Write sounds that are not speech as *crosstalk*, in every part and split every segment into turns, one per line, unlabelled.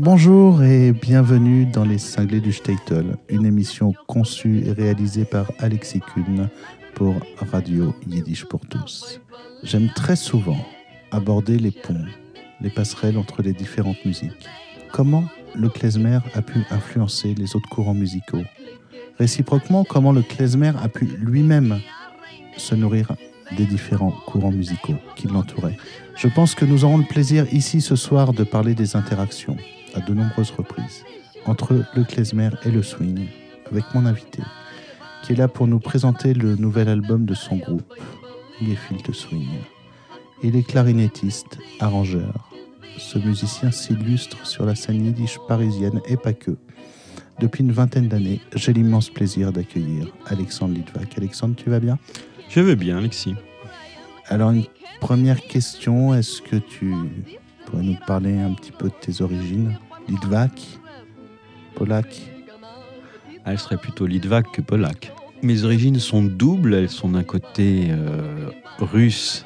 Bonjour et bienvenue dans Les Cinglés du Statel, une émission conçue et réalisée par Alexis Kuhn pour Radio Yiddish pour tous. J'aime très souvent aborder les ponts, les passerelles entre les différentes musiques. Comment le klezmer a pu influencer les autres courants musicaux? Réciproquement, comment le klezmer a pu lui-même se nourrir des différents courants musicaux qui l'entouraient? Je pense que nous aurons le plaisir ici ce soir de parler des interactions, à de nombreuses reprises, entre le klezmer et le swing, avec mon invité, qui est là pour nous présenter le nouvel album de son groupe, Gefilte Swing. Il est clarinettiste, arrangeur. Ce musicien s'illustre sur la scène yiddish parisienne et pas que. Depuis une vingtaine d'années, j'ai l'immense plaisir d'accueillir Alexandre Litvak. Alexandre, tu vas bien?
Je veux bien, Alexis.
Alors, une première question, est-ce que tu pourrais nous parler un petit peu de tes origines? Litvak Polak
ah, Elle serait plutôt Litvak que Polak. Mes origines sont doubles, elles sont d'un côté euh, russe,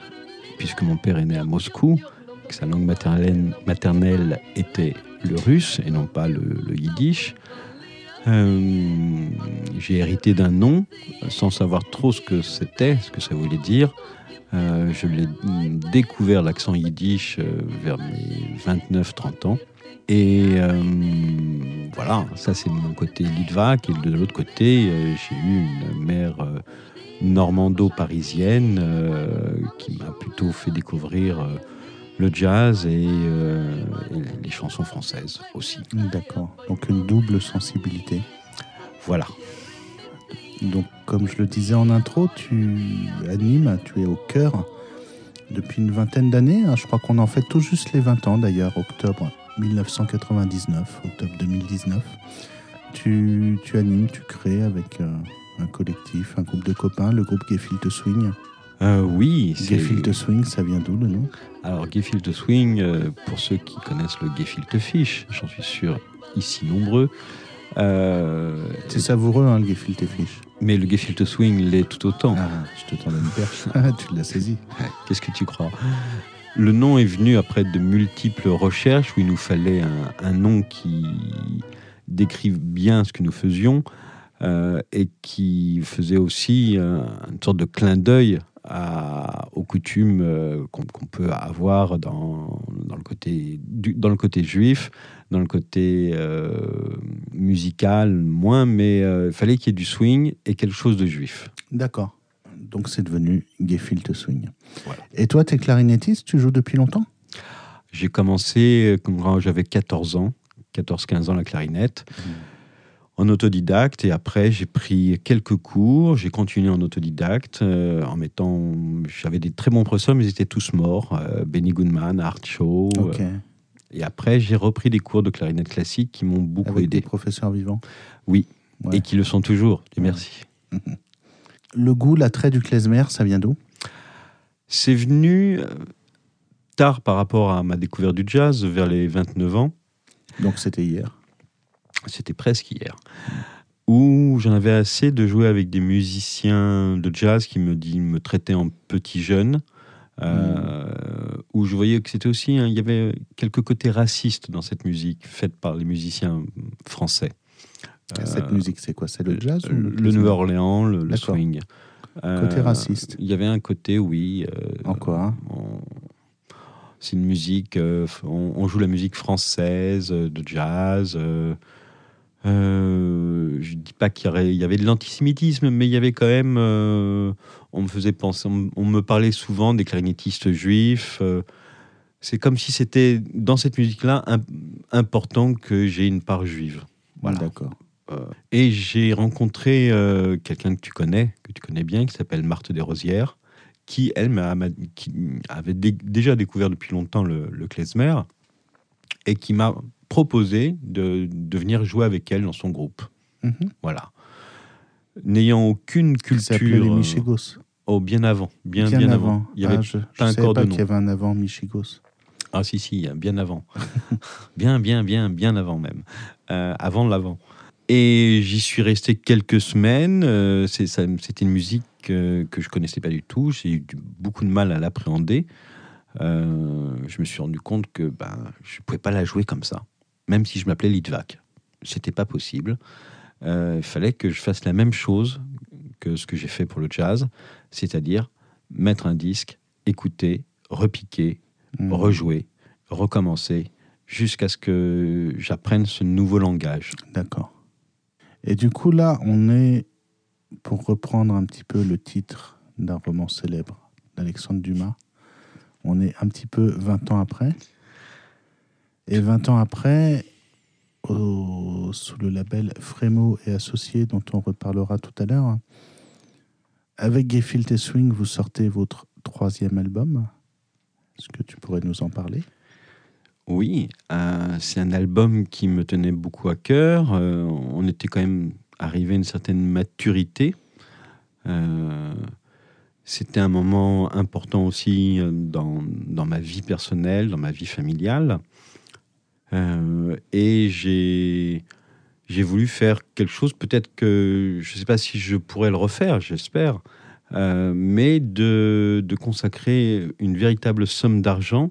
puisque mon père est né à Moscou, sa langue maternelle, était le russe et non pas le, yiddish. Euh, j'ai hérité d'un nom sans savoir trop ce que c'était, ce que ça voulait dire. Euh, je l'ai découvert l'accent yiddish vers mes 29-30 ans. Et voilà, ça c'est mon côté Litvak. Et de l'autre côté, j'ai eu une mère normando-parisienne qui m'a plutôt fait découvrir le jazz et, euh, et, les chansons françaises aussi.
D'accord. Donc une double sensibilité.
Voilà.
Donc comme je le disais en intro, tu animes, tu es au cœur depuis une vingtaine d'années. Je crois qu'on en fait tout juste les 20 ans d'ailleurs, octobre 1999, octobre 2019. Tu, tu animes, tu crées avec euh, un collectif, un groupe de copains, le groupe Gefilte Swing.
Euh, oui.
Gefilte Swing, ça vient d'où le nom?
Alors, Gefilte Swing, euh, pour ceux qui connaissent le Gefilte Fish, j'en suis sûr, ici nombreux.
Euh, c'est savoureux, hein, le Gefilte Fish.
Mais le Gefilte Swing l'est tout autant.
Ah, je te tends une perche. *laughs* *laughs* Tu l'as saisi.
Qu'est-ce que tu crois? Le nom est venu après de multiples recherches où il nous fallait un, nom qui décrive bien ce que nous faisions. Euh, et qui faisait aussi euh, une sorte de clin d'œil aux coutumes euh, qu'on peut avoir dans, le côté, dans le côté juif, dans le côté musical, moins, mais il fallait qu'il y ait du swing et quelque chose de juif.
D'accord. Donc c'est devenu Gefilte Swing. Voilà. Et toi, tu es clarinettiste, tu joues depuis longtemps?
J'ai commencé quand j'avais 14 ans, 14-15 ans la clarinette. Mmh en autodidacte et après j'ai pris quelques cours, j'ai continué en autodidacte euh, en mettant, j'avais des très bons professeurs mais ils étaient tous morts, euh, Benny Goodman, Art Shaw.
Okay.
Euh, et après j'ai repris des cours de clarinette classique qui m'ont beaucoup
Avec
aidé.
Des professeurs vivants?
Oui, ouais. et qui le sont toujours. Et merci. *laughs*
Le goût, l'attrait du klezmer, ça vient d'où?
C'est venu tard par rapport à ma découverte du jazz, vers les 29 ans.
Donc c'était hier
c'était presque hier, où j'en avais assez de jouer avec des musiciens de jazz qui me, dit, me traitaient en petit jeune, euh, mmh. où je voyais que c'était aussi, hein, il y avait quelques côtés racistes dans cette musique faite par les musiciens français.
Cette euh, musique, c'est quoi? C'est le jazz
Le, le New-Orléans, le, le swing.
Côté euh, raciste
Il y avait un côté, oui.
en quoi?
C'est une musique, on, on, joue la musique française, de jazz. Euh, je dis pas qu'il y, y, avait de l'antisémitisme, mais il y avait quand même. Euh, on me faisait penser, on, on, me parlait souvent des clarinettistes juifs. Euh, c'est comme si c'était dans cette musique-là important que j'ai une part juive.
Voilà. D'accord.
Et j'ai rencontré quelqu'un que tu connais, que tu connais bien, qui s'appelle Marthe Desrosières, qui elle qui avait dé déjà découvert depuis longtemps le, le klezmer et qui m'a proposé de, de, venir jouer avec elle dans son groupe.
Mm
-hmm. Voilà. N'ayant aucune culture.
les Michigos.
Oh, bien avant. Bien, bien, bien avant. avant. Il y avait
ah, je,
pas
je pas qu'il y avait un avant Michigos.
Ah, si, si, bien avant. *laughs* bien, bien, bien, bien avant même. Euh, avant l'avant. Et j'y suis resté quelques semaines. Euh, C'était une musique euh, que je connaissais pas du tout. J'ai eu beaucoup de mal à l'appréhender. Euh, je me suis rendu compte que ben, je ne pouvais pas la jouer comme ça même si je m'appelais Litvak. C'était pas possible. Euh, il fallait que je fasse la même chose que ce que j'ai fait pour le jazz, c'est-à-dire mettre un disque, écouter, repiquer,
Mhm.
rejouer, recommencer, jusqu'à ce que j'apprenne ce nouveau langage.
D'accord. Et du coup, là, on est, pour reprendre un petit peu le titre d'un roman célèbre d'Alexandre Dumas, on est un petit peu 20 ans après. Et 20 ans après, sous le label Frémo et Associés, dont on reparlera tout à l'heure, avec Gefilte et Swing, vous sortez votre troisième album. Est-ce que tu pourrais nous en parler?
Oui, euh, c'est un album qui me tenait beaucoup à cœur. Euh, on était quand même arrivé à une certaine maturité. Euh, C'était un moment important aussi dans, dans ma vie personnelle, dans ma vie familiale. Et j'ai j'ai voulu faire quelque chose, peut-être que je ne sais pas si je pourrais le refaire, j'espère, mais de, de consacrer une véritable somme d'argent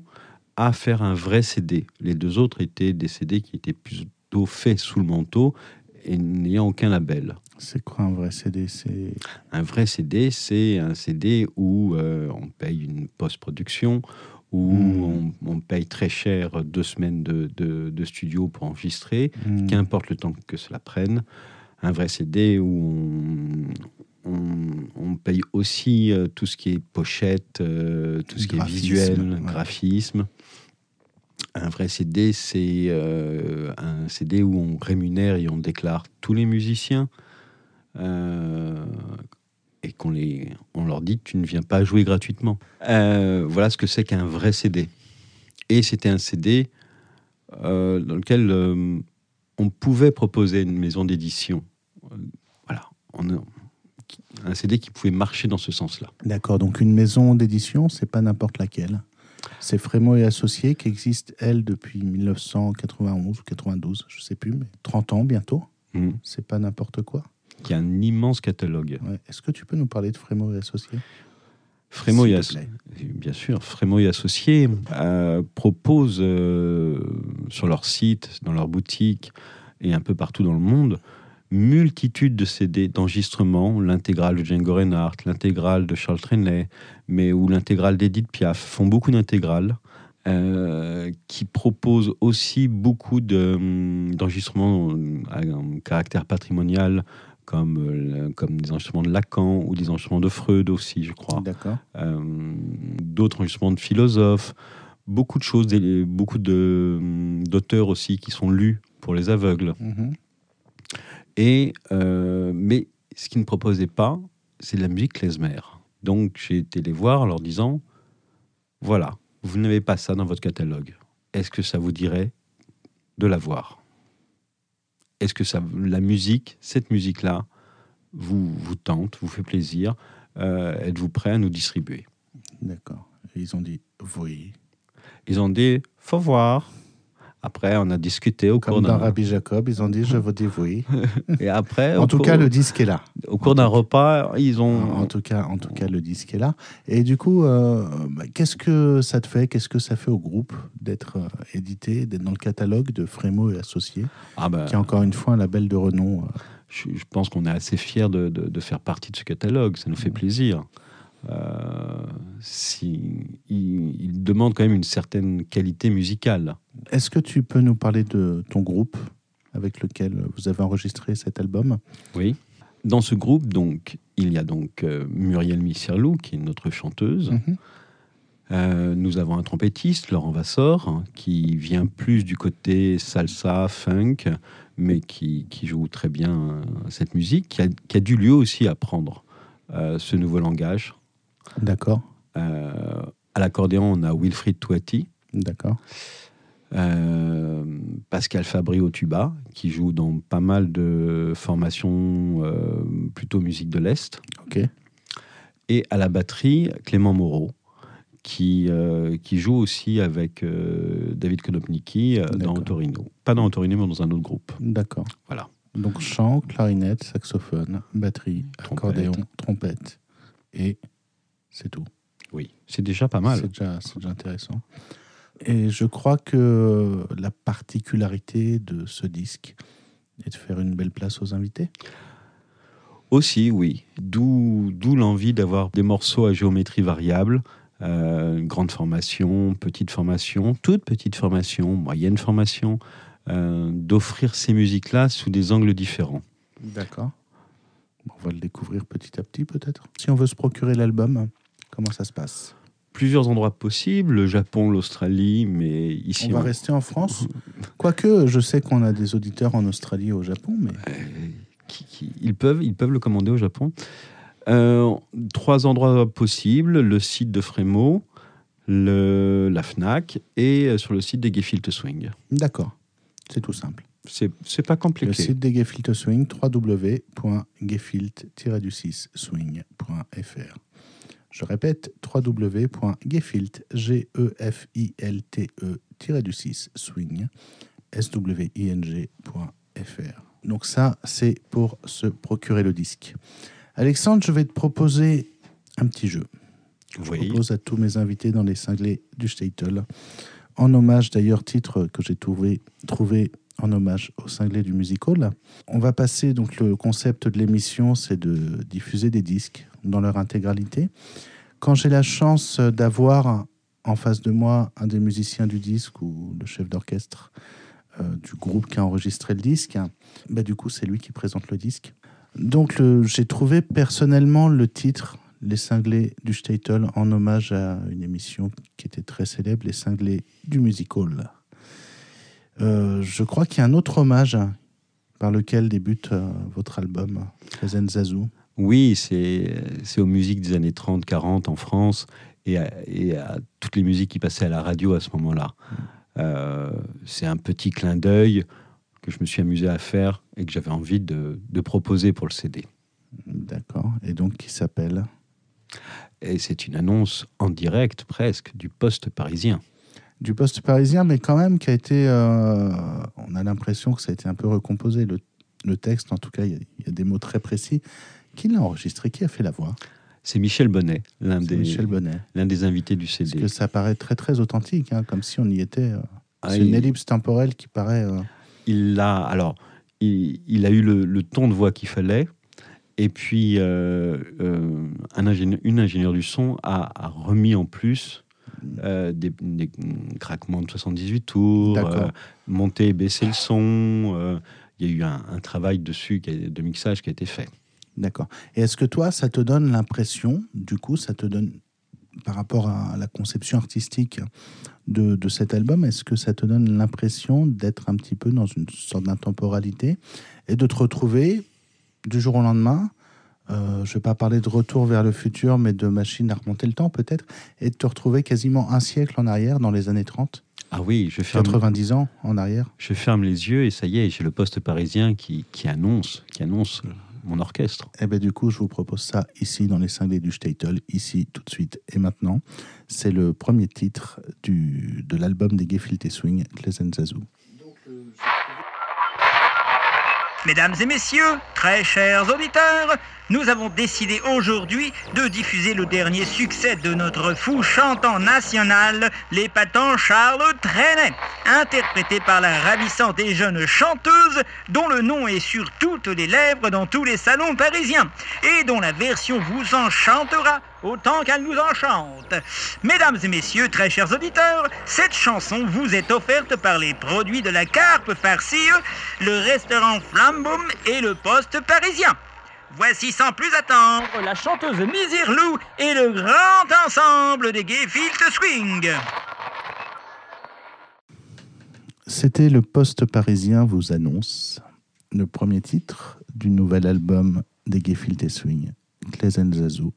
à faire un vrai CD. Les deux autres étaient des CD qui étaient plutôt faits sous le manteau et n'ayant aucun label.
C'est quoi un vrai CD C'est
Un vrai CD, c'est un CD où euh, on paye une post-production, où
Mm.
on, on paye très cher deux semaines de, de- de studio pour enregistrer,
Hmm,
qu'importe le temps que cela prenne. Un vrai CD où on, on- on paye aussi euh, tout ce qui est pochette, euh, tout ce qui est visuel,
ouais.
graphisme. Un vrai CD, c'est euh, un CD où on rémunère et on déclare tous les musiciens. et qu'on les, on leur dit tu ne viens pas jouer gratuitement. Voilà ce que c'est qu'un vrai CD. Et c'était un CD dans lequel on pouvait proposer une maison d'édition. Voilà, on un CD qui pouvait marcher dans ce sens-là.
D'accord, donc une maison d'édition, c'est pas n'importe laquelle. C'est Frémo et Associés qui existe, elle, depuis 1991 ou 92, je sais plus, mais 30 ans bientôt.
Mm.
C'est pas n'importe quoi.
Qui a un immense catalogue.
Ouais. Est-ce que tu peux nous parler de Frémo et Associés?
Frémo et
te
Asso-
plaît.
bien sûr, Frémo et Associés euh, proposent euh, sur leur site, dans leur boutique et un peu partout dans le monde, multitude de CD d'enregistrements, l'intégrale de Django Reinhardt, l'intégrale de Charles Trenet, mais ou l'intégrale d'Edith Piaf, font beaucoup d'intégrales. euh, qui proposent aussi beaucoup de, hum, d'enregistrements à un caractère patrimonial, comme, euh, comme des enregistrements de Lacan ou des enregistrements de Freud aussi, je crois
D'accord.
euh, d'autres enregistrements de philosophes, beaucoup de choses, beaucoup de, d'auteurs aussi qui sont lus pour les aveugles.
Mhm.
Et, euh, mais ce qu'ils ne proposaient pas, c'est de la musique klezmer. Donc j'ai été les voir en leur disant, voilà, vous n'avez pas ça dans votre catalogue. Est-ce que ça vous dirait de l'avoir? Est-ce que ça, la musique, cette musique-là, vous, vous tente, vous fait plaisir? Euh, Êtes-vous prêt à nous distribuer?
D'accord. Ils ont dit oui.
Ils ont dit, faut voir. Après, on a discuté au cours
Comme dans
d'un
Rabbi Jacob, ils ont dit je vous dis oui. *laughs*
et après,
En tout
cours-
cas, le disque est là.
au cours d'un repas, ils ont
En tout cas, en tout cas, le disque est là. Et du coup, euh, bah, qu'est-ce que ça te fait? Qu'est-ce que ça fait au groupe d'être euh, édité, d'être dans le catalogue de Frémo et Associés,
ah ben,
qui est encore une fois un label de renom euh,
je, je pense qu'on est assez fiers de, de- de faire partie de ce catalogue. Ça nous fait plaisir. Euh, si, il, il demande quand même une certaine qualité musicale.
Est-ce que tu peux nous parler de ton groupe avec lequel vous avez enregistré cet album?
Oui. Dans ce groupe, donc, il y a donc euh, Muriel Misserlou, qui est notre chanteuse.
Mhm.
Euh, nous avons un trompettiste, Laurent Vassor, hein, qui vient plus du côté salsa, funk, mais qui, qui joue très bien cette musique, qui a, qui a dû lui aussi apprendre euh, ce nouveau langage.
D'accord,
Euh, à l'accordéon, on a Wilfried Touati,
d'accord.
euh, Pascal Fabry au tuba, qui joue dans pas mal de formations euh, plutôt musique de l'Est.
Ok,
Et à la batterie, Clément Moreau, qui, euh, qui joue aussi avec David Konopnicki dans. Torino. Pas dans Torino, mais dans un autre groupe.
d'accord.
Voilà.
Donc chant, clarinette, saxophone, batterie,
Trompette.
accordéon, trompette. Et c'est tout.
Oui. C'est déjà pas mal.
C'est déjà, intéressant. Et je crois que la particularité de ce disque est de faire une belle place aux invités.
Aussi, oui. D'où d'où l'envie d'avoir des morceaux à géométrie variable, euh, une grande formation, petite formation, toute petite formation, moyenne formation, euh, d'offrir ces musiques-là sous des angles différents.
D'accord. On va le découvrir petit à petit peut-être. Si on veut se procurer l'album, comment ça se passe?
Plusieurs endroits possibles, le Japon, l'Australie, mais ici...
On va rester en France? *laughs* Quoique, je sais qu'on a des auditeurs en Australie et au Japon, mais...
Euh, qui- qui- ils, peuvent, ils peuvent le commander au Japon. Euh, trois endroits possibles, le site de Frémo, le, la FNAC et euh, sur le site des Gefilte Swing.
D'accord, c'est tout simple.
C'est pas
Le
compliqué.
site des Gefilte Swing, www.gefilte-du6swing.fr. Je répète, www.gefilte, g e e du 6 swing, s w i n g.fr. Donc ça, c'est pour se procurer le disque. Alexandre, je vais te proposer un petit jeu. Je
Oui.
propose à tous mes invités dans les cinglés du Statel. En hommage, d'ailleurs, titre que j'ai trouvé, trouvé en hommage au cinglé du Music Hall. On va passer, donc le concept de l'émission, c'est de diffuser des disques dans leur intégralité. Quand j'ai la chance d'avoir en face de moi un des musiciens du disque ou le chef d'orchestre euh, du groupe qui a enregistré le disque, bah, du coup, c'est lui qui présente le disque. Donc, j'ai trouvé personnellement le titre Les cinglés du Statel en hommage à une émission qui était très célèbre, Les cinglés du Music Hall. Euh, je crois qu'il y a un autre hommage par lequel débute euh, votre album, Trezen Zazu.
Oui, c'est aux musiques des années 30-40 en France et à, et à toutes les musiques qui passaient à la radio à ce moment-là. Euh, c'est un petit clin d'œil que je me suis amusé à faire et que j'avais envie de, de proposer pour le CD.
D'accord. Et donc, qui s'appelle?
Et c'est une annonce en direct presque du poste parisien.
Du poste parisien, mais quand même qui a été. euh, on a l'impression que ça a été un peu recomposé. Le, le texte, en tout cas, il y, a- il y a des mots très précis. Qui l'a enregistré? Qui a fait la voix?
C'est Michel Bonnet, l'un des, l'un des invités du
Parce
CD.
que ça paraît très, très authentique, hein, comme si on y était. euh,
Ah,
c'est une ellipse temporelle qui paraît. euh,
il a alors il, il a eu le, le ton de voix qu'il fallait et puis euh, un ingénieur, une ingénieure du son a, a remis en plus euh, des, des craquements de 78 tours, monter et baisser le son. il y a eu un, un travail dessus de mixage qui a été fait.
D'accord. Et est-ce que toi, ça te donne l'impression, du coup, ça te donne, par rapport à la conception artistique de, de cet album, est-ce que ça te donne l'impression d'être un petit peu dans une sorte d'intemporalité et de te retrouver du jour au lendemain euh, je ne vais pas parler de retour vers le futur, mais de machine à remonter le temps peut-être, et de te retrouver quasiment un siècle en arrière, dans les années 30,
Ah oui, je ferme,
90 ans en arrière?
je ferme les yeux et ça y est, j'ai le poste parisien qui, qui annonce, qui annonce mon orchestre.
Et bien du coup, je vous propose ça ici dans les cinglés du Statel, ici tout de suite et maintenant. C'est le premier titre du, de l'album des Gefilte Swing, Pleasant Zazu.
Mesdames et messieurs, très chers auditeurs, nous avons décidé aujourd'hui de diffuser le dernier succès de notre fou chantant national, l'épatant Charles Trenet, interprété par la ravissante et jeune chanteuse dont le nom est sur toutes les lèvres dans tous les salons parisiens et dont la version vous enchantera autant qu'elle nous enchante. Mesdames et messieurs, très chers auditeurs, cette chanson vous est offerte par les produits de la Carpe farcie, le restaurant Flamboum et le poste parisien. Voici sans plus attendre la chanteuse Misirlou et le grand ensemble des Gefilte Swing.
C'était le Poste parisien vous annonce le premier titre du nouvel album des Gefilte Swing, Pleasant Zazu,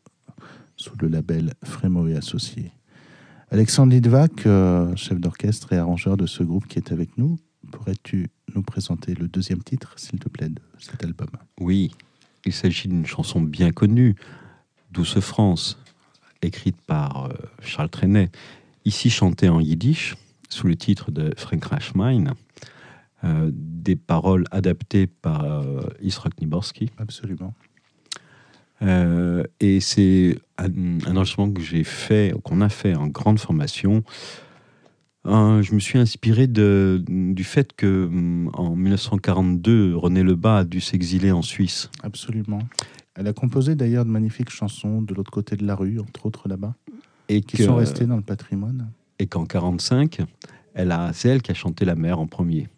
sous le label Frémo et Associés. Alexandre Lidvac, euh, chef d'orchestre et arrangeur de ce groupe qui est avec nous, pourrais-tu nous présenter le deuxième titre, s'il te plaît, de cet album?
Oui, il s'agit d'une chanson bien connue, Douce France, écrite par euh, Charles Trenet, ici chantée en yiddish, sous le titre de Frank Rachmine, euh, des paroles adaptées par euh, Israk Niborski.
Absolument.
Euh, et c'est un, un enregistrement que j'ai fait, qu'on a fait en grande formation Euh, je me suis inspiré de, du fait que hum, en 1942, René Lebas a dû s'exiler en Suisse.
Absolument. Elle a composé d'ailleurs de magnifiques chansons de l'autre côté de la rue, entre autres là-bas,
Et
qui
que-
sont restées dans le patrimoine.
Et qu'en 45, elle a, c'est elle qui a chanté La mer en premier.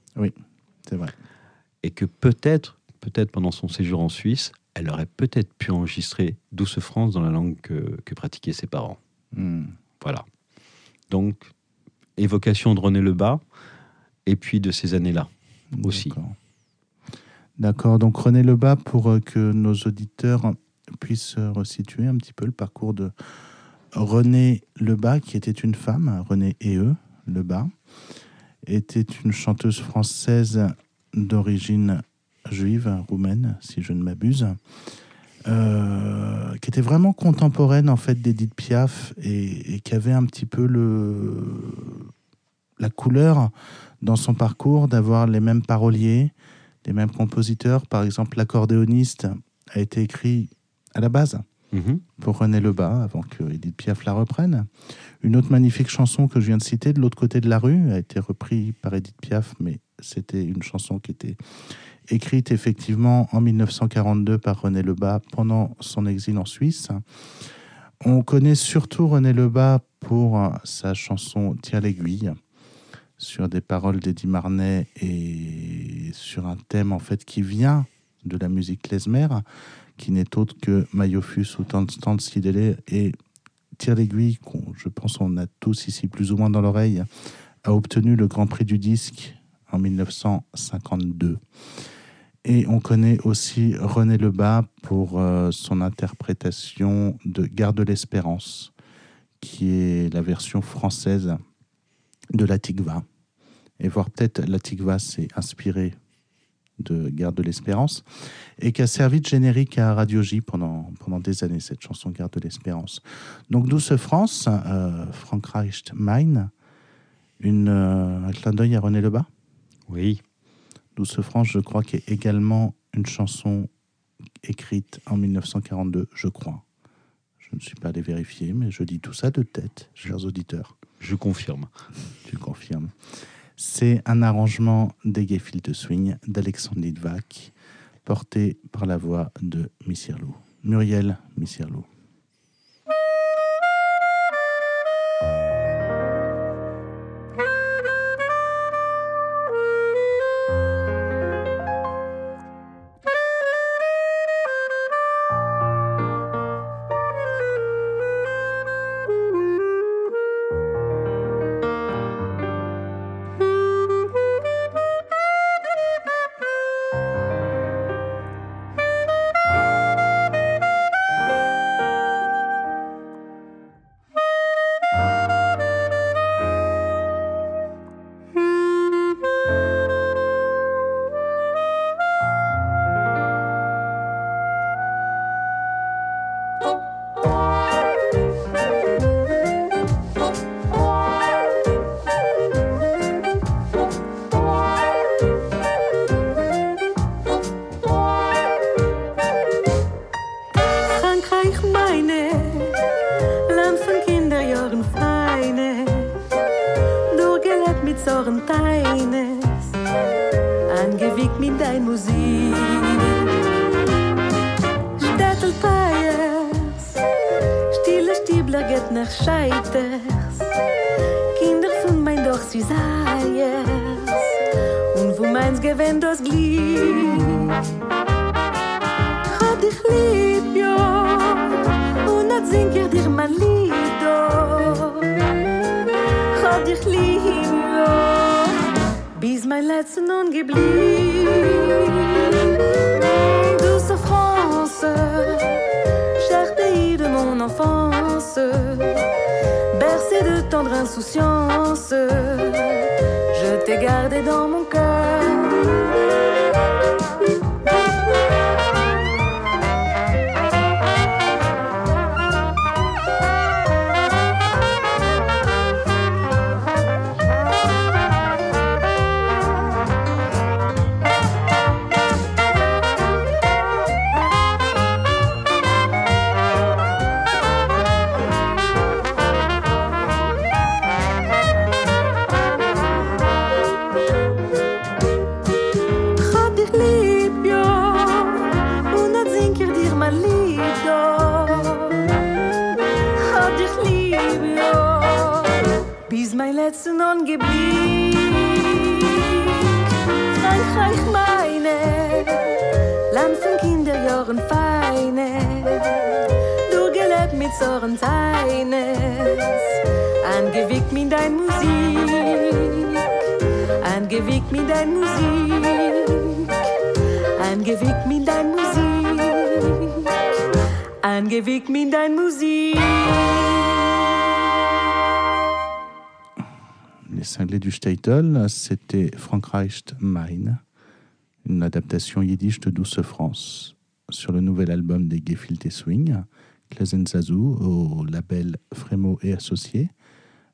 C'est vrai.
Et que peut-être, peut-être pendant son séjour en Suisse, elle aurait peut-être pu enregistrer Douce France dans la langue que, que pratiquaient ses parents.
Hmm.
Voilà. Donc, évocation de René Lebas, et puis de ces années-là. Aussi.
D'accord. Donc René Lebas, pour euh, que nos auditeurs puissent euh, resituer un petit peu le parcours de René Lebas, qui était une femme, René et eux, Lebas, était une chanteuse française d'origine juive, roumaine, si je ne m'abuse, euh, qui était vraiment contemporaine en fait d'Edith Piaf et, et qui avait un petit peu le, la couleur dans son parcours d'avoir les mêmes paroliers, les mêmes compositeurs. Par exemple, l'accordéoniste a été écrit à la base
Mhm.
pour René Lebas avant que Edith Piaf la reprenne. Une autre magnifique chanson que je viens de citer, De l'autre côté de la rue, a été reprise par Edith Piaf, mais c'était une chanson qui était écrite effectivement en 1942 par René Lebas pendant son exil en Suisse. On connaît surtout René Lebas pour euh, sa chanson Tire l'aiguille sur des paroles d'Eddie Marnet et sur un thème en fait qui vient de la musique klezmer qui n'est autre que Mayofus ou Stand Sidele et Tire l'aiguille, qu'on, je pense on a tous ici plus ou moins dans l'oreille, a obtenu le Grand Prix du disque en 1952. Et on connaît aussi René Lebas pour euh, son interprétation de Garde l'Espérance, qui est la version française de la Tigva. Et voir peut-être la Tigva s'est inspirée de Garde de l'Espérance et qui a servi de générique à Radio J pendant, pendant des années, cette chanson Garde de l'Espérance. Donc Douce France, euh, Frank Reicht euh, un clin d'œil à René Lebas?
Oui.
Douce France, je crois, qui est également une chanson écrite en 1942, je crois. Je ne suis pas allé vérifier, mais je dis tout ça de tête, chers auditeurs.
Je confirme.
Tu confirmes. C'est un arrangement des Gefilte Swing d'Alexandre Litvak, porté par la voix de Missirlou. Muriel Missirlou.
Du
Statel, c'était Frank Reicht Mine, une adaptation yiddish de Douce France, sur le nouvel album des Gefilte Swing, Klezenzazou, au label Frémo et Associés.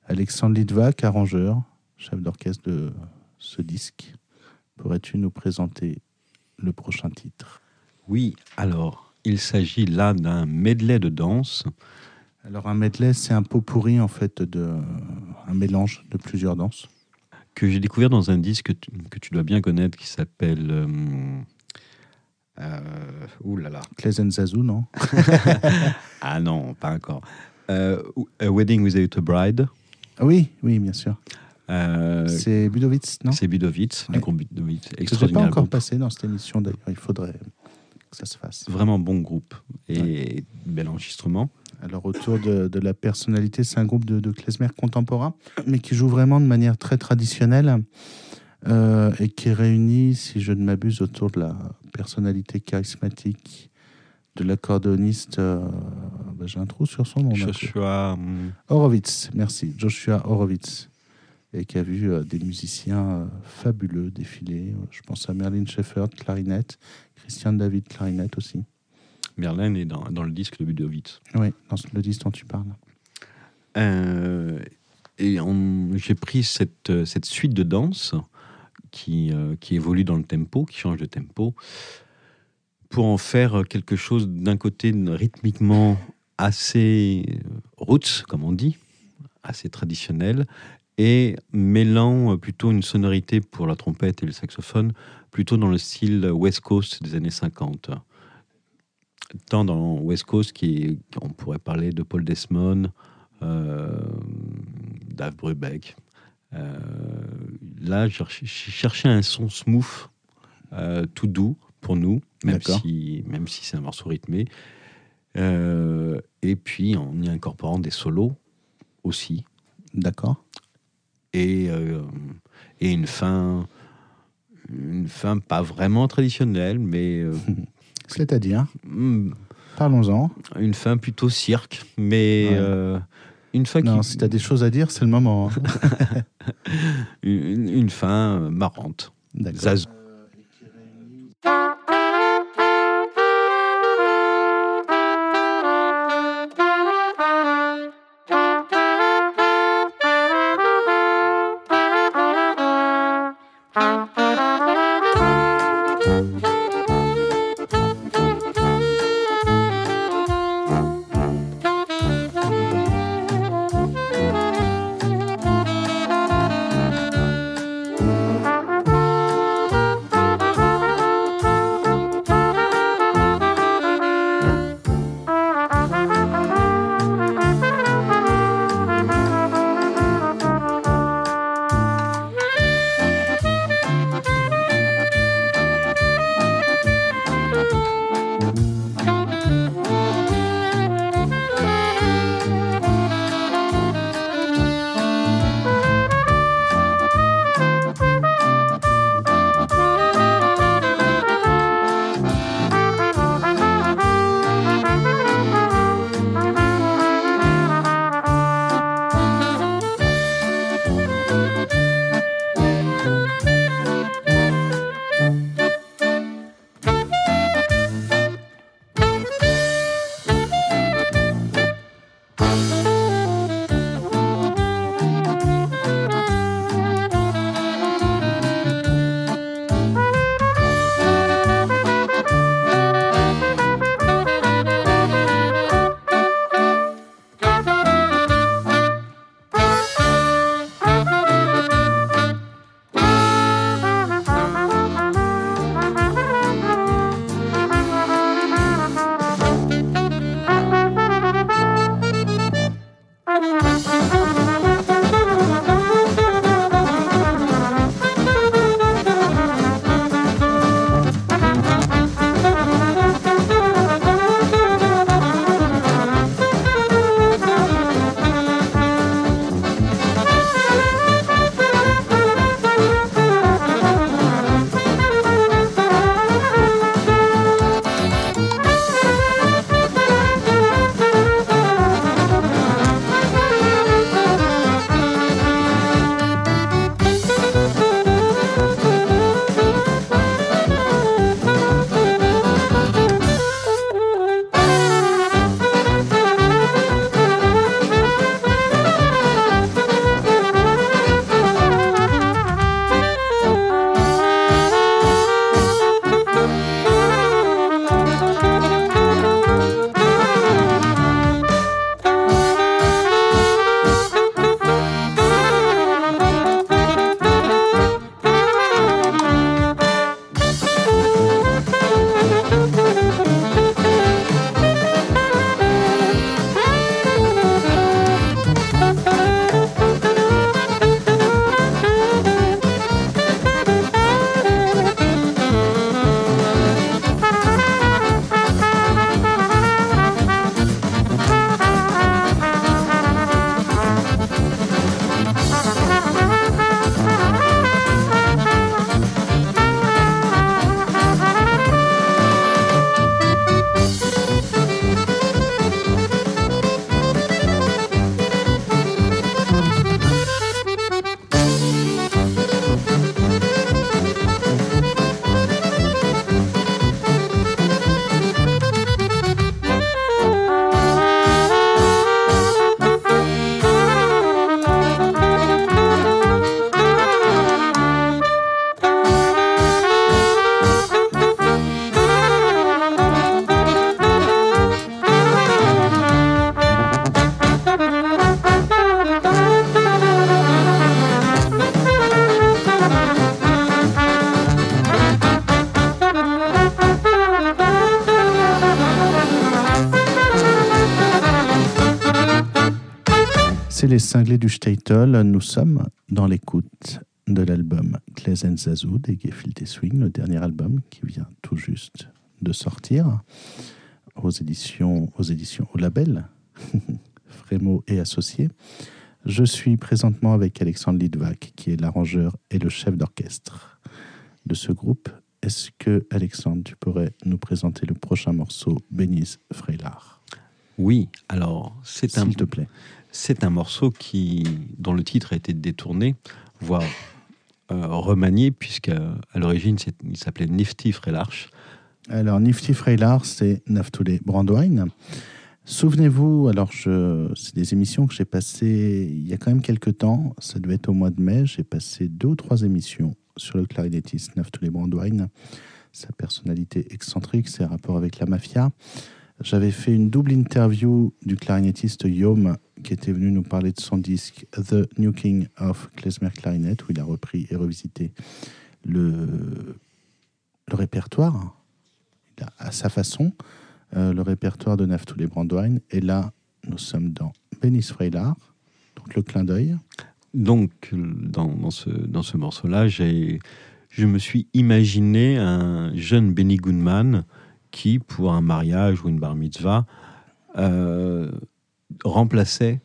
Alexandre Litvak, arrangeur, chef d'orchestre de ce disque. Pourrais-tu nous présenter le prochain titre?
Oui, alors, il s'agit là d'un medley de danse
Alors un medley, c'est un pot pourri en fait, de, un mélange de plusieurs danses.
que j'ai découvert dans un disque que tu, dois bien connaître qui s'appelle. Euh, euh, ouh là là.
Klezenzazou, non? *laughs*
Ah non, pas encore. Euh, A Wedding Without a Bride.
Oui, oui, bien sûr.
Euh,
C'est Budowitz, non?
c'est Budowitz,
Ouais.
du groupe Budowitz.
Que j'ai pas encore
groupe.
passé dans cette émission d'ailleurs. Il faudrait que ça se fasse.
Vraiment bon groupe et bel enregistrement.
Alors autour de, de la personnalité, c'est un groupe de, de klezmer contemporain, mais qui joue vraiment de manière très traditionnelle euh, et qui réunit, si je ne m'abuse, autour de la personnalité charismatique de l'accordéoniste. euh, bah, J'ai un trou sur son nom.
Joshua. hum,
Horowitz, merci, Joshua Horowitz, et qui a vu euh, des musiciens euh, fabuleux défiler. Je pense à Merlin Shefferd, clarinette, Christian David, clarinette aussi.
Merlin est dans, dans le disque de Budowitz.
Oui, dans le disque dont tu parles.
Euh, et j'ai pris cette, cette suite de danse qui, euh, qui évolue dans le tempo, qui change de tempo, pour en faire quelque chose d'un côté rythmiquement assez roots, comme on dit, assez traditionnel, et mêlant euh, plutôt une sonorité pour la trompette et le saxophone, plutôt dans le style West Coast des années 50. Tant dans West Coast, qui, on pourrait parler de Paul Desmond, euh, Dave Brubeck. Euh, là, j'ai cherché un son smooth, euh, tout doux pour nous, même si, même si c'est un morceau rythmé. Et puis en y incorporant des solos aussi.
D'accord.
Et, euh, et une fin, une fin pas vraiment traditionnelle, mais euh, *laughs*
C'est-à-dire,
hmm,
parlons-en.
une fin plutôt cirque, mais
Ouais.
euh, une fin
Non,
qui,
si tu as des choses à dire, c'est le moment. hein. *laughs*
une, une fin marrante.
D'accord. Cinglés du Statel. Nous sommes dans l'écoute de l'album Klezen Zazou des Gefilte Swing, le dernier album qui vient tout juste de sortir aux éditions, aux éditions au label *laughs* Frémo et Associés. Je suis présentement avec Alexandre Lidvac, qui est l'arrangeur et le chef d'orchestre de ce groupe. Est-ce que, Alexandre, tu pourrais nous présenter le prochain morceau, Bénis Freilard
Oui, alors c'est un,
S'il te plaît.
C'est un morceau qui, dont le titre a été détourné, voire euh, remanié, puisqu'à à l'origine il s'appelait Nifty Frelarch.
Alors, Nifty Freilard, c'est Naftulé Brandwine. Souvenez-vous, alors c'est des émissions que j'ai passées il y a quand même quelques temps. Ça devait être au mois de mai. J'ai passé deux ou trois émissions sur le clarinettiste Naftulé Brandwine, sa personnalité excentrique, ses rapports avec la mafia. J'avais fait une double interview du clarinettiste Yom, qui était venu nous parler de son disque The New King of Klezmer Clarinet, où il a repris et revisité le, répertoire à sa façon euh, le répertoire de Naftulé Brandwine. Et là, nous sommes dans Benis Freilard, donc le clin d'œil.
Donc, dans, ce, morceau-là, je me suis imaginé un jeune Benny Goodman qui, pour un mariage ou une bar mitzvah, euh, remplaçait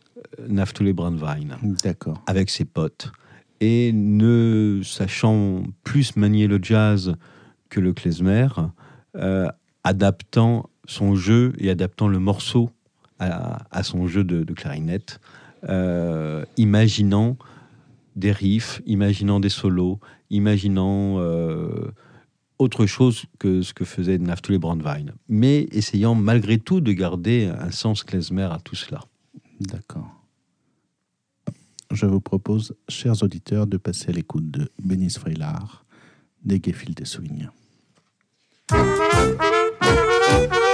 Naftulé Brandwein
D'accord.
avec ses potes. Et ne sachant plus manier le jazz que le klezmer, euh, adaptant son jeu et adaptant le morceau à, à son jeu de, de clarinette, euh, imaginant des riffs, imaginant des solos, imaginant euh, autre chose que ce que faisait Naftulé Brandwein, mais essayant malgré tout de garder un sens klezmer à tout cela.
D'accord. Je vous propose, chers auditeurs, de passer à l'écoute de Benis Freilard, des Gefilte Swing.
Thank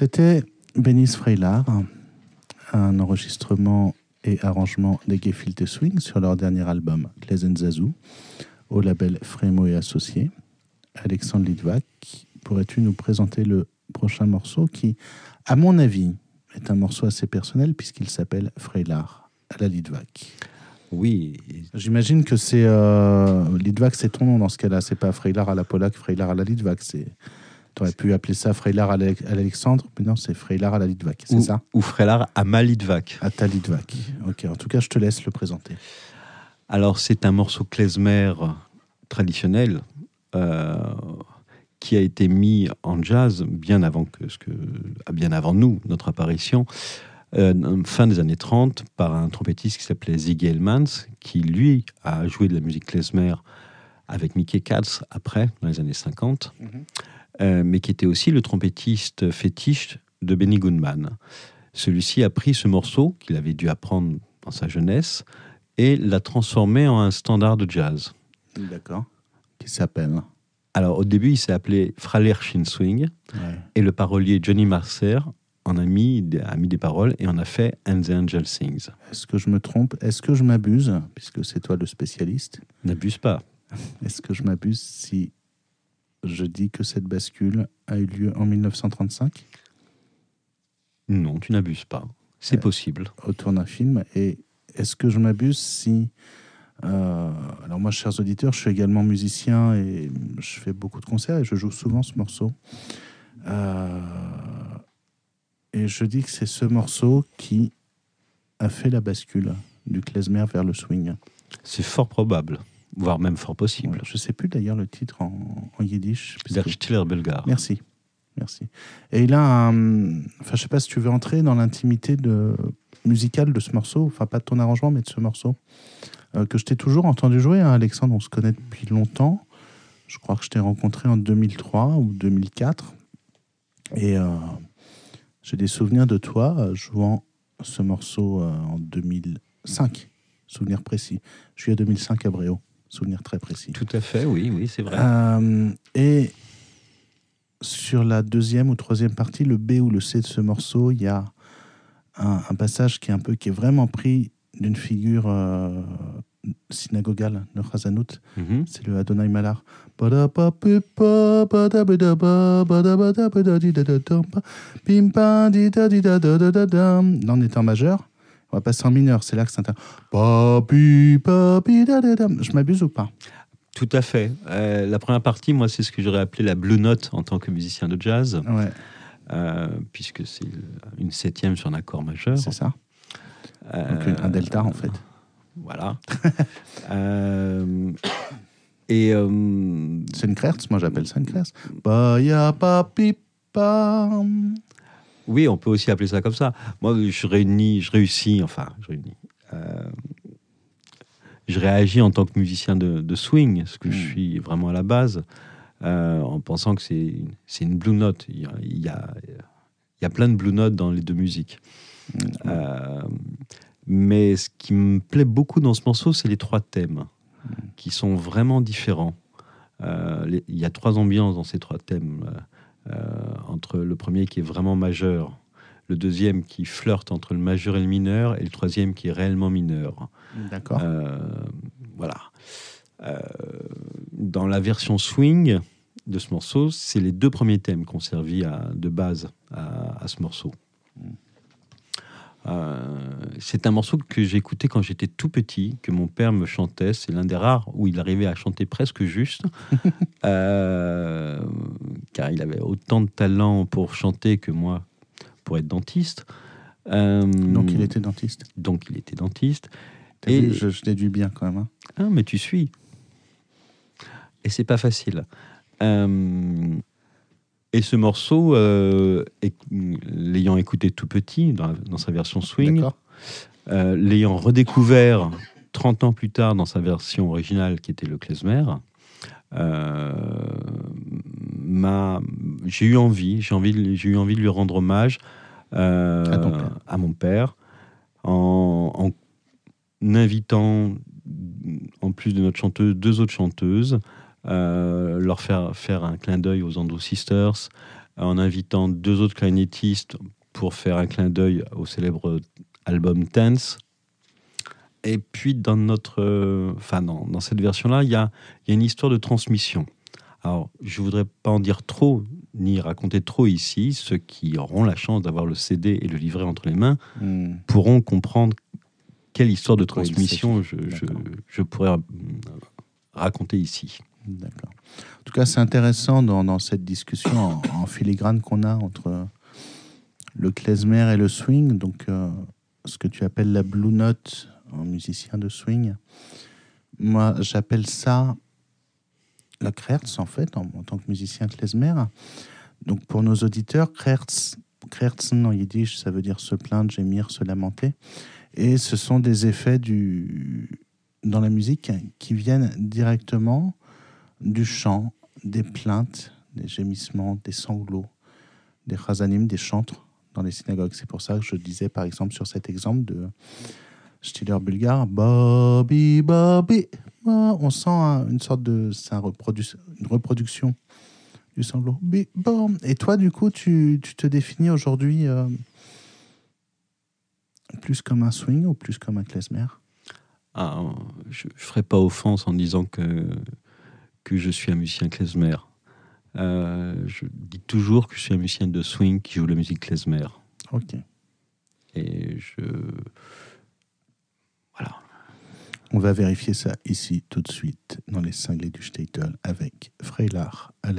C'était Benis Freilar, un enregistrement et arrangement des Gefilte Swing sur leur dernier album Pleasant Zazou, au label Frémo et Associés. Alexandre Litvak, pourrais-tu nous présenter le prochain morceau qui, à mon avis, est un morceau assez personnel puisqu'il s'appelle Freilar à la Litvak
Oui,
J'imagine que c'est euh, Litvak, c'est ton nom dans ce cas-là. C'est pas Freilar à la Polac, Freilar à la Litvak. C'est tu aurais pu appeler ça Freilar à l'Ale- à l'Alexandre, mais non, c'est Freilar à la Litvak. C'est ça?
ou Frélar à Malidvac.
À ta Litvak. Ok. En tout cas, je te laisse le présenter.
Alors, c'est un morceau klezmer traditionnel euh, qui a été mis en jazz bien avant, que, ce que, ah, bien avant nous, notre apparition, euh, fin des années 30, par un trompettiste qui s'appelait Ziggy qui lui a joué de la musique klezmer avec Mickey Katz après, dans les années 50, euh, mais qui était aussi le trompettiste fétiche de Benny Goodman. Celui-ci a pris ce morceau qu'il avait dû apprendre dans sa jeunesse et l'a transformé en un standard de jazz.
D'accord. Qui s'appelle
Alors au début, il s'est appelé Fraler Swing
Ouais.
et le parolier Johnny Marcer en a mis, a mis des paroles et en a fait And the Angel Sings.
Est-ce que je me trompe? Est-ce que je m'abuse? Puisque c'est toi le spécialiste.
N'abuse pas.
Est-ce que je m'abuse si je dis que cette bascule a eu lieu en 1935
Non, tu n'abuses pas. C'est
Euh,
possible.
autour d'un film Et est-ce que je m'abuse si... euh, alors moi, chers auditeurs, je suis également musicien et je fais beaucoup de concerts et je joue souvent ce morceau. Euh, et je dis que c'est ce morceau qui a fait la bascule du klezmer vers le swing.
C'est fort probable, voire même fort possible.
Je ne sais plus d'ailleurs le titre en, en yiddish. puisque-
Der Stiller Belgar.
Merci. Merci. Et a un. Enfin, je sais pas si tu veux entrer dans l'intimité de... musicale de ce morceau, enfin, pas de ton arrangement, mais de ce morceau, euh, que je t'ai toujours entendu jouer, hein, Alexandre. On se connaît depuis longtemps. Je crois que je t'ai rencontré en 2003 ou 2004. Et euh, j'ai des souvenirs de toi euh, jouant ce morceau euh, en 2005. Souvenir précis. Je suis à 2005 à Bréau. Souvenir très précis.
Tout à fait, oui, oui, c'est vrai.
Euh, et sur la deuxième ou troisième partie, le B ou le C de ce morceau, il y a un, un passage qui est un peu, qui est vraiment pris d'une figure euh, synagogale de Chazanout.
Mhm.
C'est le Adonai Malar. Là, en majeur. On va passer en mineur. C'est là que c'est. Je m'abuse ou pas
Tout à fait. Euh, la première partie, moi, c'est ce que j'aurais appelé la blue note en tant que musicien de jazz,
Ouais,
euh, puisque c'est une septième sur un accord majeur.
c'est ça. Donc
Euh,
un delta en fait.
Voilà. *laughs* Et
C'est une moi j'appelle ça une Klertz. Baya papi pam.
Oui, on peut aussi appeler ça comme ça. Moi, je réunis, je réussis, enfin, je réunis. euh, je réagis en tant que musicien de, de swing, ce que je
Mm.
suis vraiment à la base, euh, en pensant que c'est une- blue note. Il y, a, il, y a, il y a plein de blue notes dans les deux musiques. Euh, mais ce qui me plaît beaucoup dans ce morceau, c'est les trois thèmes qui sont vraiment différents. Les- il y a trois ambiances dans ces trois thèmes. Euh, entre le premier qui est vraiment majeur, le deuxième qui flirte entre le majeur et le mineur, et le troisième qui est réellement mineur.
D'accord.
Euh, voilà. Euh, dans la version swing de ce morceau, c'est les deux premiers thèmes qui ont servi à- de base à, à ce morceau. Euh, c'est un morceau que j'écoutais quand j'étais tout petit, que mon père me chantait. C'est l'un des rares où il arrivait à chanter presque juste, *laughs* Euh, car il avait autant de talent pour chanter que moi pour être dentiste. Euh,
Donc il était dentiste.
donc il était dentiste. Et-
vu, je, je déduis bien quand même. hein.
Ah, mais tu suis. Et c'est pas facile. Euh, et ce morceau, euh, l'ayant écouté tout petit, dans, sa version swing, euh, l'ayant redécouvert 30 ans plus tard dans sa version originale qui était le klezmer, euh, j'ai eu envie, j'ai envie, de- j'ai eu envie de lui rendre hommage
À
mon père en, en invitant, en plus de notre chanteuse, deux autres chanteuses, leur faire faire un clin d'œil aux Andrew Sisters, en invitant deux autres clarinettistes pour faire un clin d'œil au célèbre album Tense. Et puis dans notre, euh, enfin dans, dans cette version-là, il y y a une histoire de transmission. Alors, je voudrais pas en dire trop ni raconter trop ici. Ceux qui auront la chance d'avoir le CD et le livret entre les mains
Hmm.
pourront comprendre quelle histoire de transmission je, je, je pourrais euh, raconter ici.
D'accord. En tout cas, c'est intéressant dans, cette discussion en, filigrane qu'on a entre le klezmer et le swing, donc euh, ce que tu appelles la blue note en musicien de swing. Moi, j'appelle ça la Kreerts, en fait, en, tant que musicien klezmer. Donc, pour nos auditeurs, Kreerts, Kreertsen en yiddish, ça veut dire se plaindre, gémir, se lamenter. Et ce sont des effets du, dans la musique qui viennent directement du chant, des plaintes, des gémissements, des sanglots, des chazanim, des chantres dans les synagogues. C'est pour ça que je disais, par exemple, sur cet exemple de Stiller bulgare, Bobby, Bobby, on sent un- une sorte de. C'est une reproduction du sanglot. Et toi, du coup, tu, tu te définis aujourd'hui euh, plus comme un swing ou plus comme un klezmer?
Ah, je ne ferai pas offense en disant que, que je suis un musicien klezmer. Euh, je dis toujours que je suis un musicien de swing qui joue la musique klezmer.
Ok.
Et je. Voilà.
On va vérifier ça ici tout de suite dans les cinglés du Statel avec Freilar à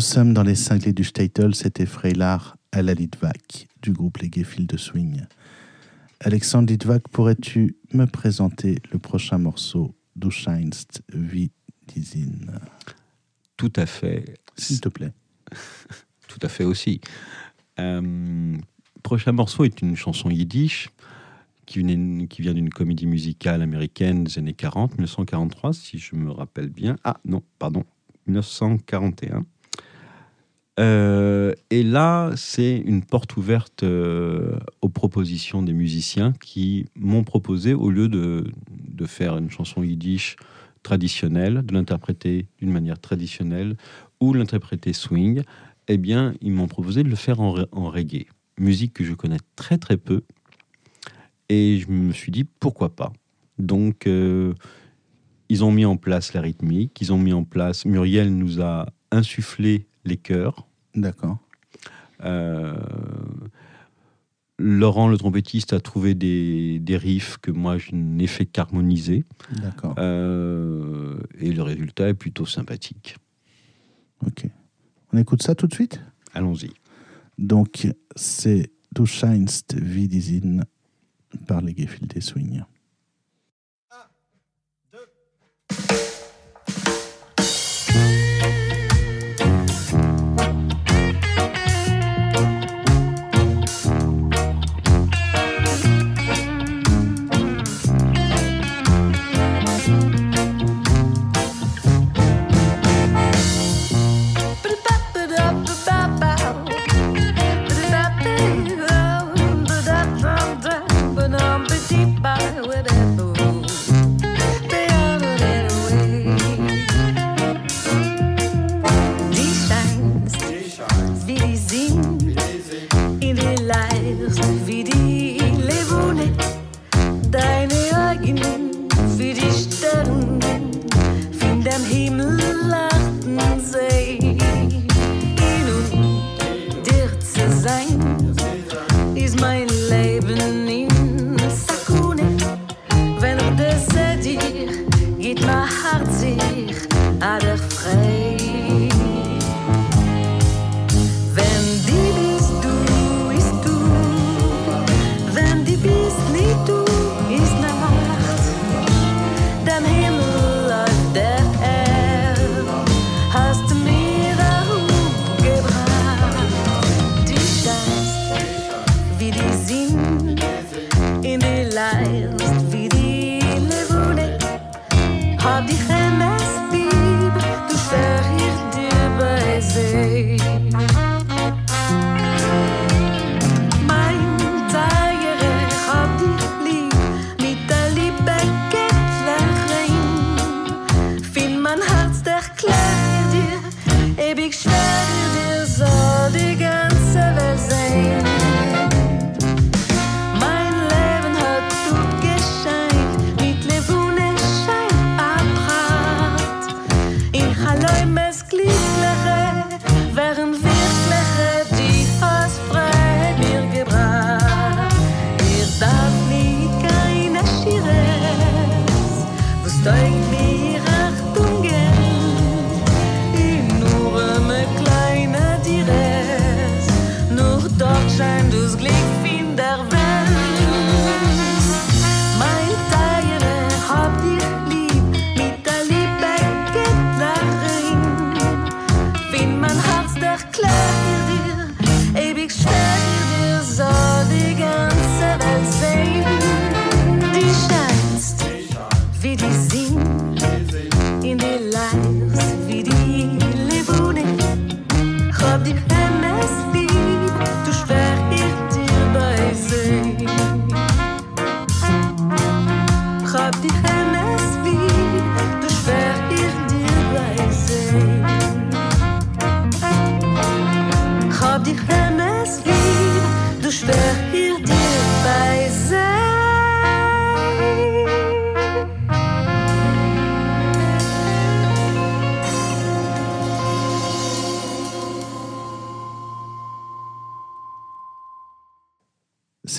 Nous sommes dans les cinglés du Statel, c'était Freilard à la Litvak du groupe Les Gefiles de Swing. Alexandre Litvak, pourrais-tu me présenter le prochain morceau Du scheinst wie die Sonne
Tout à fait.
S'il te plaît. *laughs*
Tout à fait aussi. Euh, prochain morceau est une chanson yiddish qui, qui vient d'une comédie musicale américaine des années 40, 1943, si je me rappelle bien. Ah non, pardon, 1941. Euh, et là, c'est une porte ouverte euh, aux propositions des musiciens qui m'ont proposé, au lieu de, de faire une chanson yiddish traditionnelle, de l'interpréter d'une manière traditionnelle ou l'interpréter swing, eh bien, ils m'ont proposé de le faire en, reggae, musique que je connais très très peu. Et je me suis dit, pourquoi pas? Donc, euh, ils ont mis en place la rythmique, ils ont mis en place, Muriel nous a insufflé les chœurs.
D'accord.
Euh, Laurent, le trompettiste, a trouvé des, des riffs que moi, je n'ai fait qu'harmoniser.
D'accord.
Euh, et le résultat est plutôt sympathique.
Ok. On écoute ça tout de suite?
Allons-y.
Donc, c'est wie die Sonne par les des Swing.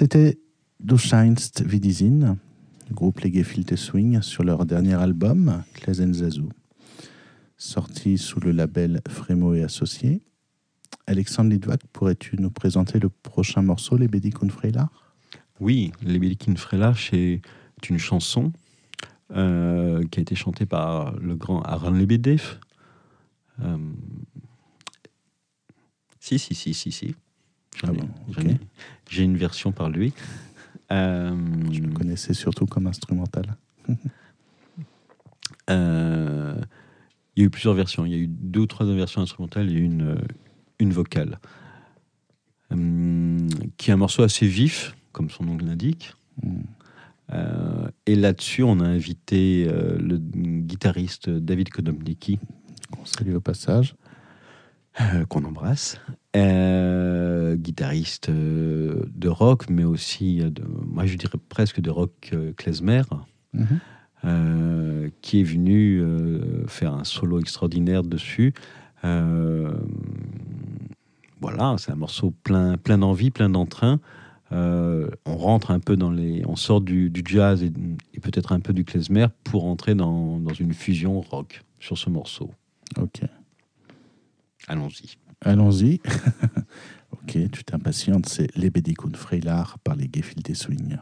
C'était Du scheinst wie die Sinn, groupe Les Gefilte Swing, sur leur dernier album, Zazu, sorti sous le label Frémo et Associés. Alexandre Lidwak, pourrais-tu nous présenter le prochain morceau, Les Bédikun Freilar
Oui, Les Bédikun Freilar, c'est une chanson euh, qui a été chantée par le grand Aran Lebedev. Euh, si, si, si, si, si.
Ah bon, ok.
J'ai une version par lui. Euh,
Je le connaissais surtout comme instrumental.
euh, il y a eu plusieurs versions. Il y a eu deux ou trois versions instrumentales et une, euh, une vocale. Qui est un morceau assez vif, comme son nom l'indique.
Mm.
Euh, et là-dessus, on a invité le guitariste David Kodomniki,
On salue au passage.
Euh, qu'on embrasse, Euh, guitariste euh, de rock, mais aussi, de, moi je dirais presque de rock klezmer,
Mhm.
qui est venu faire un solo extraordinaire dessus. Voilà, c'est un morceau plein, plein d'envie, plein d'entrain. Euh, on rentre un peu dans les, on sort du, du jazz et, et peut-être un peu du klezmer pour entrer dans, dans une fusion rock sur ce morceau.
Ok.
Allons-y.
Allons-y. *laughs* ok, tu t'impatientes. C'est Les Bédikun Freilar par les Gefilte Swing.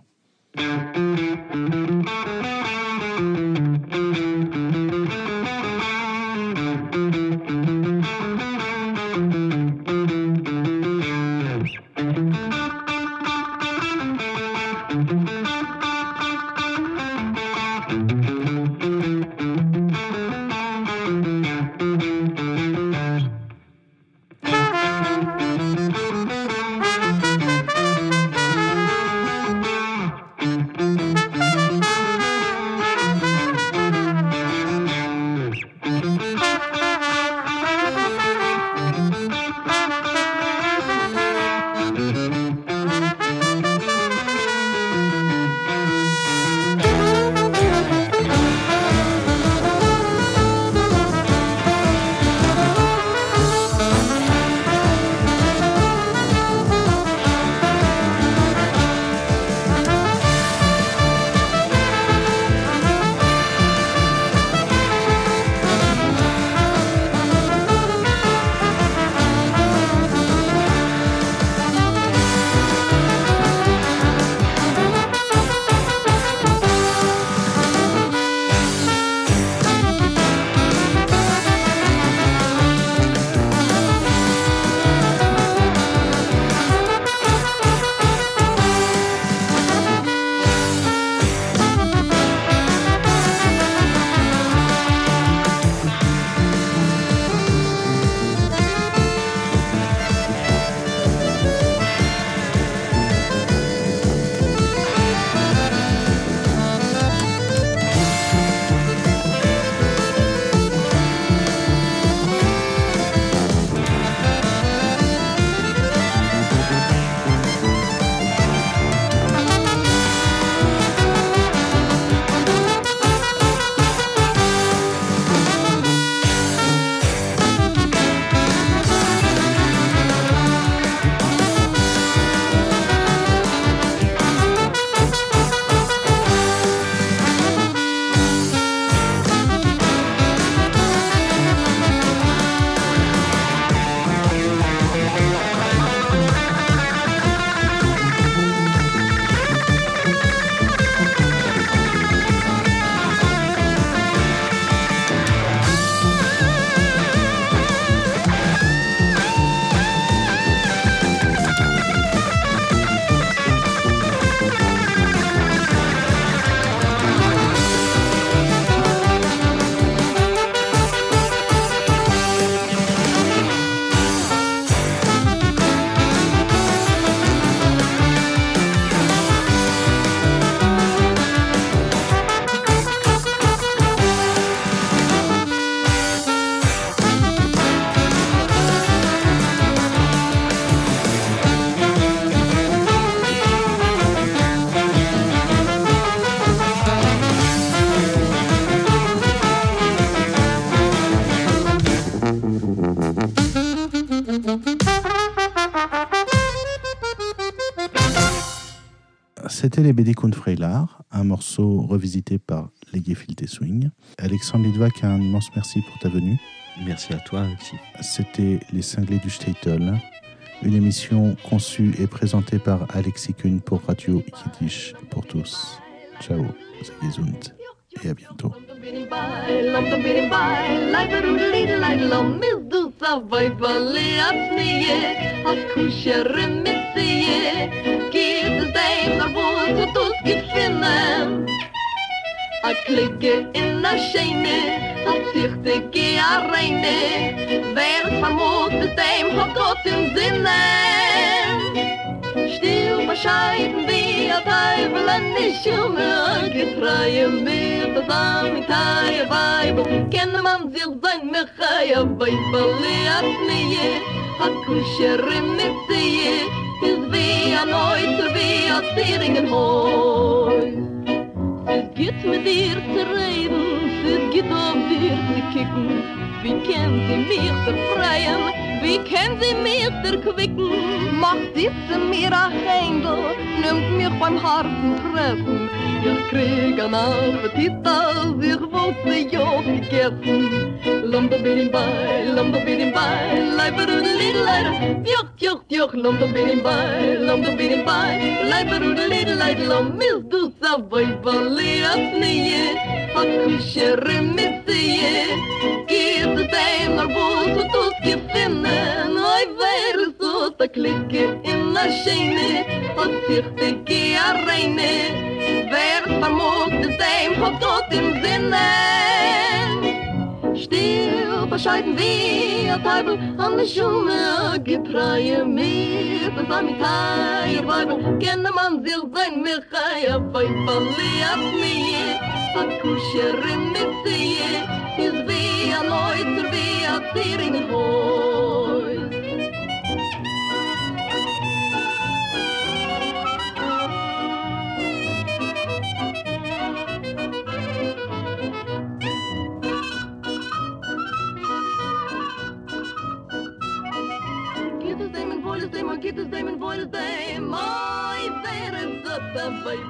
C'était les BD Kun Freilar, un morceau revisité par les Gefilte Swing. Alexandre Lidvac, un immense merci pour ta venue.
Merci à toi, Alexis.
C'était Les Cinglés du Statel, une émission conçue et présentée par Alexis Kuhn pour Radio Yiddish pour tous. Ciao, gesund et à bientôt.
A klikke in a scheine, a zichte ge a reine, wer vermut mit dem hat Gott im Sinne. Still bescheiden wie a Teufel an die Schumme, getreue mir das am in Teie Weibel, kenne man sich sein Mechaia, Weibel leert nie, a kusher mit sie, Es weh an euch, es weh aus Theringen hoi. Es geht mit dir zu reden, es geht auf dir zu kicken, Wie können sie mich befreien, wie können sie mich erquicken? Macht diese mir ein Händel, nimmt mich beim harten Treffen. Ich krieg an Appetit, als ich wollte ja gegessen. Lomba bidim bei, lomba bidim bei, leiberudelideleid, joch, joch, joch, lomba bidim bei, lomba bidim bei, leiberudelideleid, lom, mis du savai bali at nie, a kushere mitsie, gib de teim nor bult tut ki finne noi wer so ta klicke in na scheine und sich de ki arreine wer vermut de teim hob tut im sinne Still bescheiden wir, a Teibel, an der Schumme, Gepreie mir, das war mit Weibel, kenne man sich sein, mich, a Weibel, liat mir. Fakul kärrymmet tie, is vea noit, vea tirin hoit. Gittes dem und gittes dem und wohl dem, oi, der ist das, aber.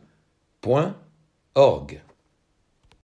point org.